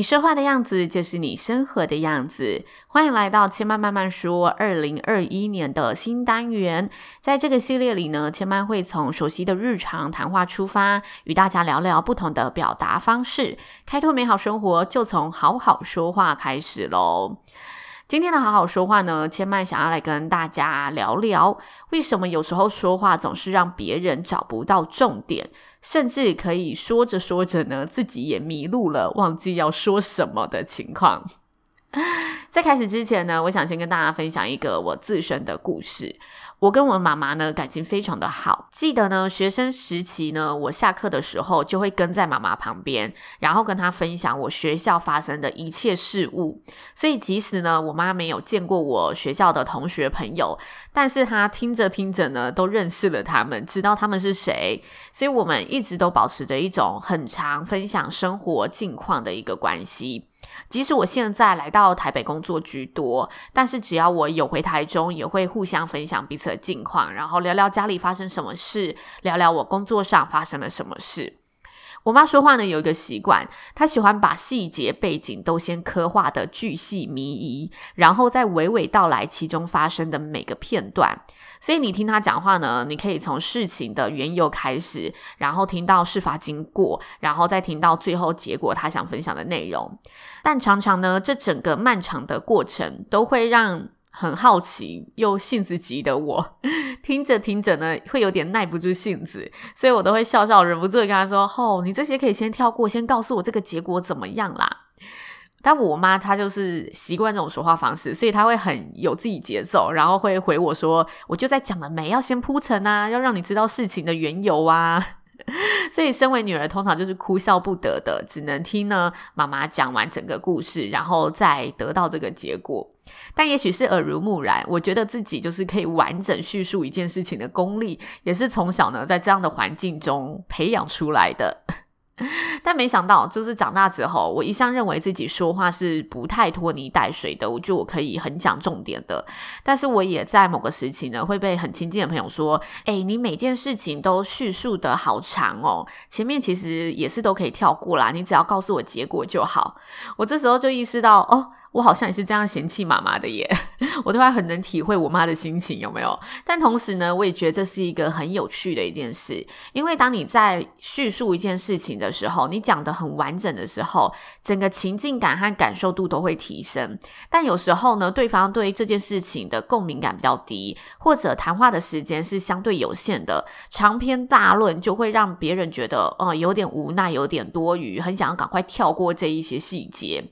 你说话的样子就是你生活的样子。欢迎来到千嫚慢慢说二零二一年的新单元。在这个系列里呢，千嫚会从熟悉的日常谈话出发，与大家聊聊不同的表达方式，开拓美好生活，就从好好说话开始喽。今天的好好说话呢，千麦想要来跟大家聊聊，为什么有时候说话总是让别人找不到重点。甚至可以说着说着呢，自己也迷路了，忘记要说什么的情况。在开始之前呢，我想先跟大家分享一个我自身的故事。我跟我妈妈呢，感情非常的好，记得呢，学生时期呢，我下课的时候就会跟在妈妈旁边，然后跟她分享我学校发生的一切事物。所以即使呢，我妈没有见过我学校的同学朋友，但是她听着听着呢，都认识了他们，知道他们是谁。所以我们一直都保持着一种很常分享生活近况的一个关系。即使我现在来到台北工作居多，但是只要我有回台中，也会互相分享彼此的近况，然后聊聊家里发生什么事，聊聊我工作上发生了什么事。我妈说话呢，有一个习惯，她喜欢把细节背景都先刻画得巨细靡遗，然后再娓娓道来其中发生的每个片段。所以你听她讲话呢，你可以从事情的缘由开始，然后听到事发经过，然后再听到最后结果，她想分享的内容。但常常呢，这整个漫长的过程都会让很好奇又性子急的我，听着听着呢，会有点耐不住性子，所以我都会笑笑，忍不住跟他说：“哦，你这些可以先跳过，先告诉我这个结果怎么样啦。”但我妈她就是习惯这种说话方式，所以她会很有自己节奏，然后会回我说：“我就在讲了没，要先铺陈啊，要让你知道事情的缘由啊。”所以身为女儿，通常就是哭笑不得的，只能听呢妈妈讲完整个故事，然后再得到这个结果。但也许是耳濡目染，我觉得自己就是可以完整叙述一件事情的功力，也是从小呢在这样的环境中培养出来的。但没想到，就是长大之后，我一向认为自己说话是不太拖泥带水的，我觉得我可以很讲重点的。但是我也在某个时期呢，会被很亲近的朋友说：“诶，你每件事情都叙述得好长哦，前面其实也是都可以跳过啦，你只要告诉我结果就好。”我这时候就意识到，哦。我好像也是这样嫌弃妈妈的耶，我突然很能体会我妈的心情，有没有？但同时呢，我也觉得这是一个很有趣的一件事，因为当你在叙述一件事情的时候，你讲得很完整的时候，整个情境感和感受度都会提升。但有时候呢，对方对这件事情的共鸣感比较低，或者谈话的时间是相对有限的，长篇大论就会让别人觉得，呃，有点无奈，有点多余，很想要赶快跳过这一些细节。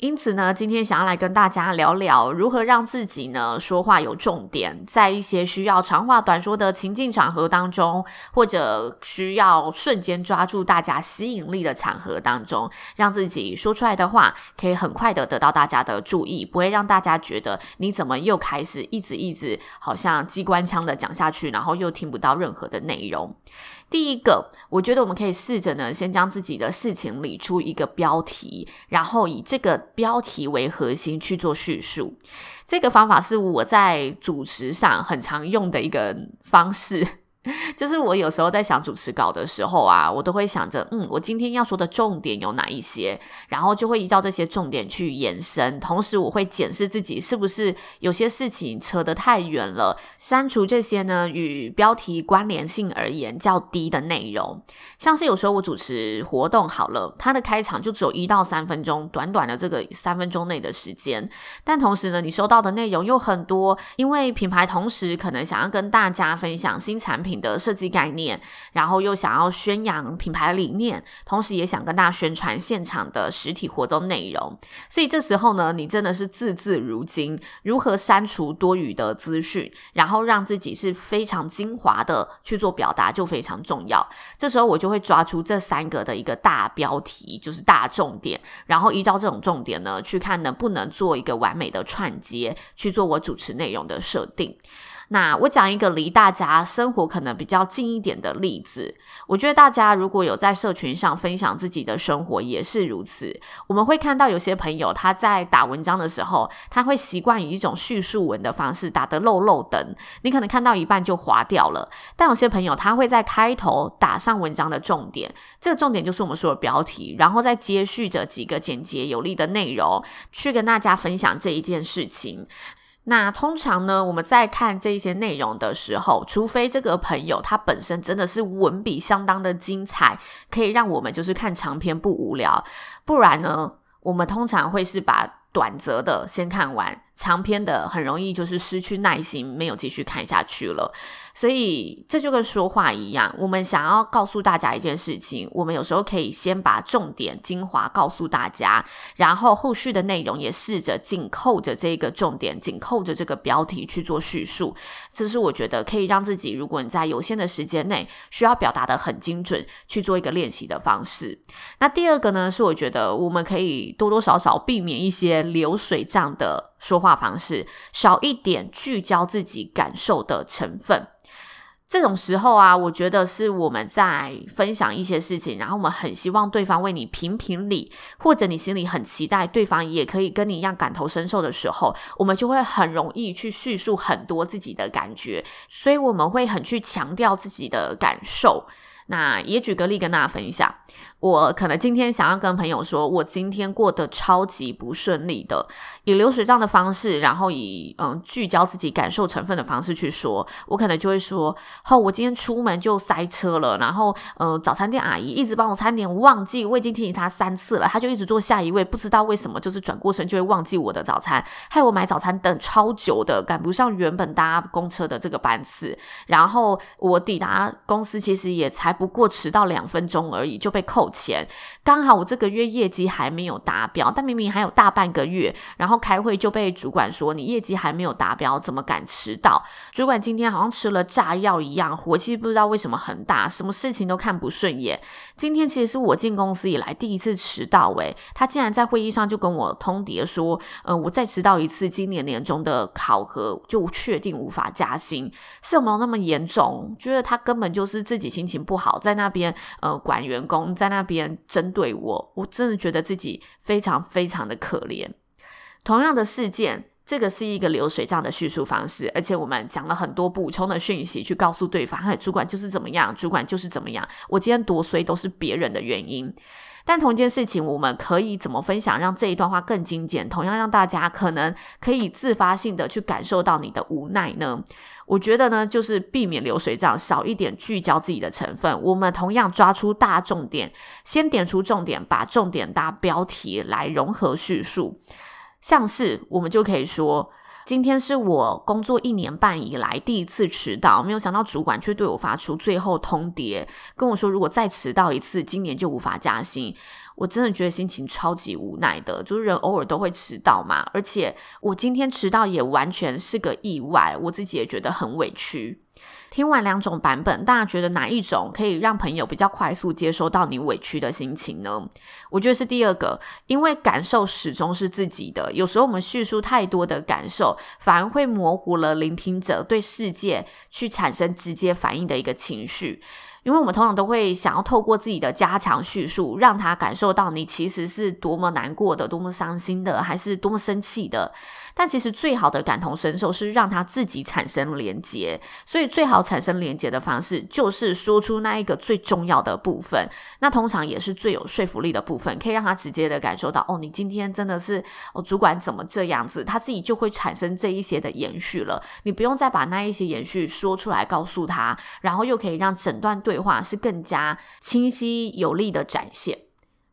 因此呢，今天想要来跟大家聊聊如何让自己呢说话有重点，在一些需要长话短说的情境场合当中，或者需要瞬间抓住大家吸引力的场合当中，让自己说出来的话可以很快的得到大家的注意，不会让大家觉得你怎么又开始一直一直好像机关枪的讲下去，然后又听不到任何的内容。第一个，我觉得我们可以试着呢，先将自己的事情理出一个标题，然后以这个标题为核心去做叙述。这个方法是我在主持上很常用的一个方式。就是我有时候在想主持稿的时候啊，我都会想着，嗯，我今天要说的重点有哪一些，然后就会依照这些重点去延伸。同时，我会检视自己是不是有些事情扯得太远了，删除这些呢与标题关联性而言较低的内容。像是有时候我主持活动好了，它的开场就只有一到三分钟，短短的这个三分钟内的时间，但同时呢，你收到的内容又很多，因为品牌同时可能想要跟大家分享新产品。品的设计概念，然后又想要宣扬品牌理念，同时也想跟大家宣传现场的实体活动内容。所以这时候呢，你真的是字字如金，如何删除多余的资讯，然后让自己是非常精华的去做表达，就非常重要。这时候我就会抓出这三个的一个大标题，就是大重点，然后依照这种重点呢，去看能不能做一个完美的串接，去做我主持内容的设定。那我讲一个离大家生活可能比较近一点的例子，我觉得大家如果有在社群上分享自己的生活也是如此。我们会看到有些朋友他在打文章的时候，他会习惯以一种叙述文的方式打得漏漏等，你可能看到一半就划掉了。但有些朋友他会在开头打上文章的重点，这个重点就是我们说的标题，然后再接续着几个简洁有力的内容，去跟大家分享这一件事情。那通常呢，我们在看这一些内容的时候，除非这个朋友他本身真的是文笔相当的精彩，可以让我们就是看长篇不无聊，不然呢，我们通常会是把短则的先看完。长篇的很容易就是失去耐心，没有继续看下去了。所以这就跟说话一样，我们想要告诉大家一件事情，我们有时候可以先把重点精华告诉大家，然后后续的内容也试着紧扣着这个重点，紧扣着这个标题去做叙述。这是我觉得可以让自己，如果你在有限的时间内需要表达得很精准，去做一个练习的方式。那第二个呢，是我觉得我们可以多多少少避免一些流水账的。说话方式少一点聚焦自己感受的成分，这种时候啊，我觉得是我们在分享一些事情，然后我们很希望对方为你评评理，或者你心里很期待对方也可以跟你一样感同身受的时候，我们就会很容易去叙述很多自己的感觉，所以我们会很去强调自己的感受。那也举个例跟大家分享。我可能今天想要跟朋友说，我今天过得超级不顺利的，以流水账的方式，然后以嗯聚焦自己感受成分的方式去说，我可能就会说，哦，我今天出门就塞车了，然后嗯早餐店阿姨一直帮我餐点，忘记，我已经提醒她三次了，她就一直坐下一位，不知道为什么就是转过身就会忘记我的早餐，害我买早餐等超久的，赶不上原本搭公车的这个班次，然后我抵达公司其实也才不过迟到两分钟而已，就被扣钱，刚好我这个月业绩还没有达标，但明明还有大半个月，然后开会就被主管说，你业绩还没有达标，怎么敢迟到？主管今天好像吃了炸药一样，火气不知道为什么很大，什么事情都看不顺眼。今天其实是我进公司以来第一次迟到，诶，他竟然在会议上就跟我通牒说，呃，我再迟到一次，今年年终的考核就确定无法加薪，是有没有那么严重？觉得他根本就是自己心情不好，在那边呃管员工，在那。边针对我，我真的觉得自己非常非常的可怜。同样的事件，这个是一个流水账的叙述方式，而且我们讲了很多补充的讯息去告诉对方，嘿，主管就是怎么样，主管就是怎么样，我今天多衰都是别人的原因。但同一件事情，我们可以怎么分享，让这一段话更精简，同样让大家可能可以自发性的去感受到你的无奈呢？我觉得呢，就是避免流水账，少一点聚焦自己的成分。我们同样抓出大重点，先点出重点，把重点搭标题来融合叙述。像是我们就可以说。今天是我工作一年半以来第一次迟到，没有想到主管却对我发出最后通牒，跟我说如果再迟到一次，今年就无法加薪。我真的觉得心情超级无奈的，就是人偶尔都会迟到嘛，而且我今天迟到也完全是个意外，我自己也觉得很委屈。听完两种版本，大家觉得哪一种可以让朋友比较快速接收到你委屈的心情呢？我觉得是第二个，因为感受始终是自己的。有时候我们叙述太多的感受，反而会模糊了聆听者对世界去产生直接反应的一个情绪。因为我们通常都会想要透过自己的加强叙述，让他感受到你其实是多么难过的、多么伤心的，还是多么生气的。但其实最好的感同身受是让他自己产生连结，所以最好产生连结的方式就是说出那一个最重要的部分，那通常也是最有说服力的部分，可以让他直接的感受到，哦，你今天真的是，哦，主管怎么这样子，他自己就会产生这一些的延续了，你不用再把那一些延续说出来告诉他，然后又可以让整段对对话是更加清晰有力的展现。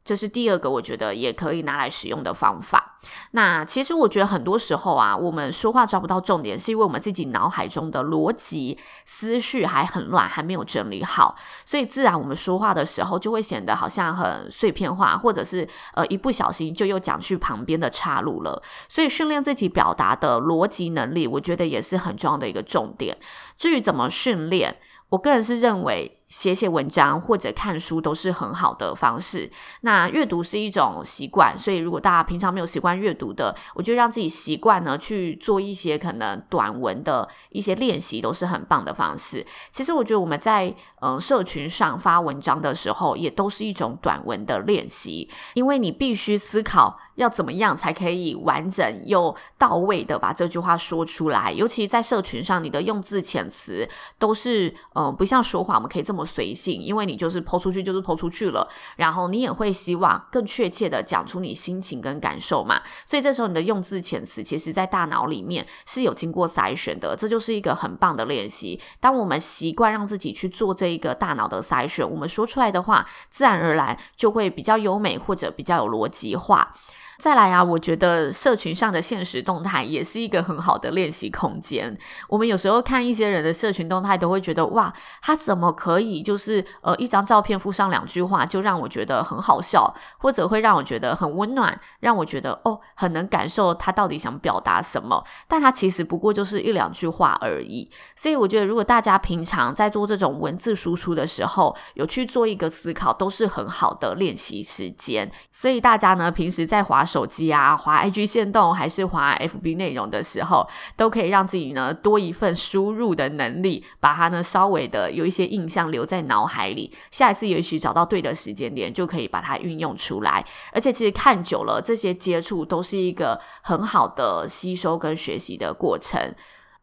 这是第二个，我觉得也可以拿来使用的方法。那其实我觉得很多时候啊，我们说话抓不到重点，是因为我们自己脑海中的逻辑思绪还很乱，还没有整理好，所以自然我们说话的时候就会显得好像很碎片化，或者是呃一不小心就又讲去旁边的岔路了。所以训练自己表达的逻辑能力，我觉得也是很重要的一个重点。至于怎么训练，我个人是认为。写写文章或者看书都是很好的方式。那阅读是一种习惯，所以如果大家平常没有习惯阅读的，我就让自己习惯呢去做一些可能短文的一些练习，都是很棒的方式。其实我觉得我们在嗯、社群上发文章的时候，也都是一种短文的练习，因为你必须思考要怎么样才可以完整又到位的把这句话说出来。尤其在社群上，你的用字遣词都是嗯、不像说话，我们可以这么。么随性，因为你就是抛出去就是抛出去了，然后你也会希望更确切的讲出你心情跟感受嘛，所以这时候你的用字遣词，其实在大脑里面是有经过筛选的，这就是一个很棒的练习。当我们习惯让自己去做这一个大脑的筛选，我们说出来的话，自然而然就会比较优美或者比较有逻辑化。再来啊，我觉得社群上的现实动态也是一个很好的练习空间。我们有时候看一些人的社群动态，都会觉得哇，他怎么可以就是呃一张照片附上两句话，就让我觉得很好笑，或者会让我觉得很温暖，让我觉得哦很能感受他到底想表达什么。但他其实不过就是一两句话而已。所以我觉得，如果大家平常在做这种文字输出的时候，有去做一个思考，都是很好的练习时间。所以大家呢，平时在滑手机啊，滑 IG 线动还是滑 FB 内容的时候，都可以让自己呢多一份输入的能力，把它呢稍微的有一些印象留在脑海里。下一次也许找到对的时间点，就可以把它运用出来。而且其实看久了，这些接触都是一个很好的吸收跟学习的过程。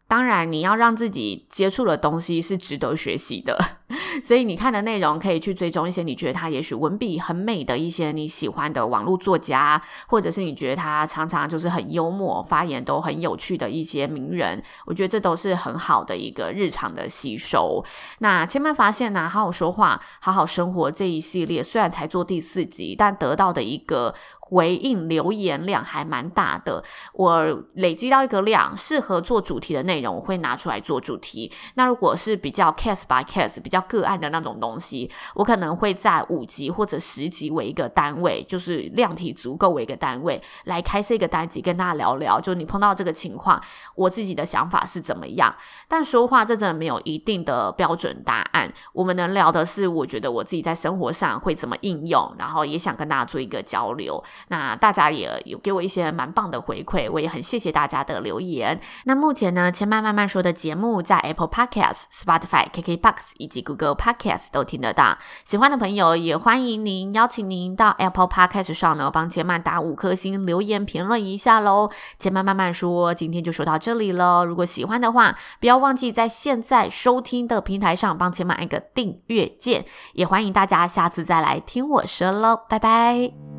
当然，你要让自己接触的东西是值得学习的，所以你看的内容可以去追踪一些你觉得他也许文笔很美的一些你喜欢的网络作家，或者是你觉得他常常就是很幽默、发言都很有趣的一些名人。我觉得这都是很好的一个日常的吸收。那千万发现呢，好好说话，好好生活这一系列虽然才做第四集，但得到的一个。回应留言量还蛮大的，我累积到一个量，适合做主题的内容，我会拿出来做主题。那如果是比较 case by case 比较个案的那种东西，我可能会在五集或者十集为一个单位，就是量体足够为一个单位来开设一个单集，跟大家聊聊。就你碰到这个情况，我自己的想法是怎么样？但说话这真的没有一定的标准答案。我们能聊的是，我觉得我自己在生活上会怎么应用，然后也想跟大家做一个交流。那大家也有给我一些蛮棒的回馈，我也很谢谢大家的留言。那目前呢，千嫚慢慢说的节目在 Apple Podcast、Spotify、KKBox 以及 Google Podcast 都听得到。喜欢的朋友也欢迎您，邀请您到 Apple Podcast 上呢，帮千嫚打五颗星，留言评论一下喽。千嫚慢慢说，今天就说到这里了。如果喜欢的话，不要忘记在现在收听的平台上帮千嫚按个订阅键，也欢迎大家下次再来听我说喽，拜拜。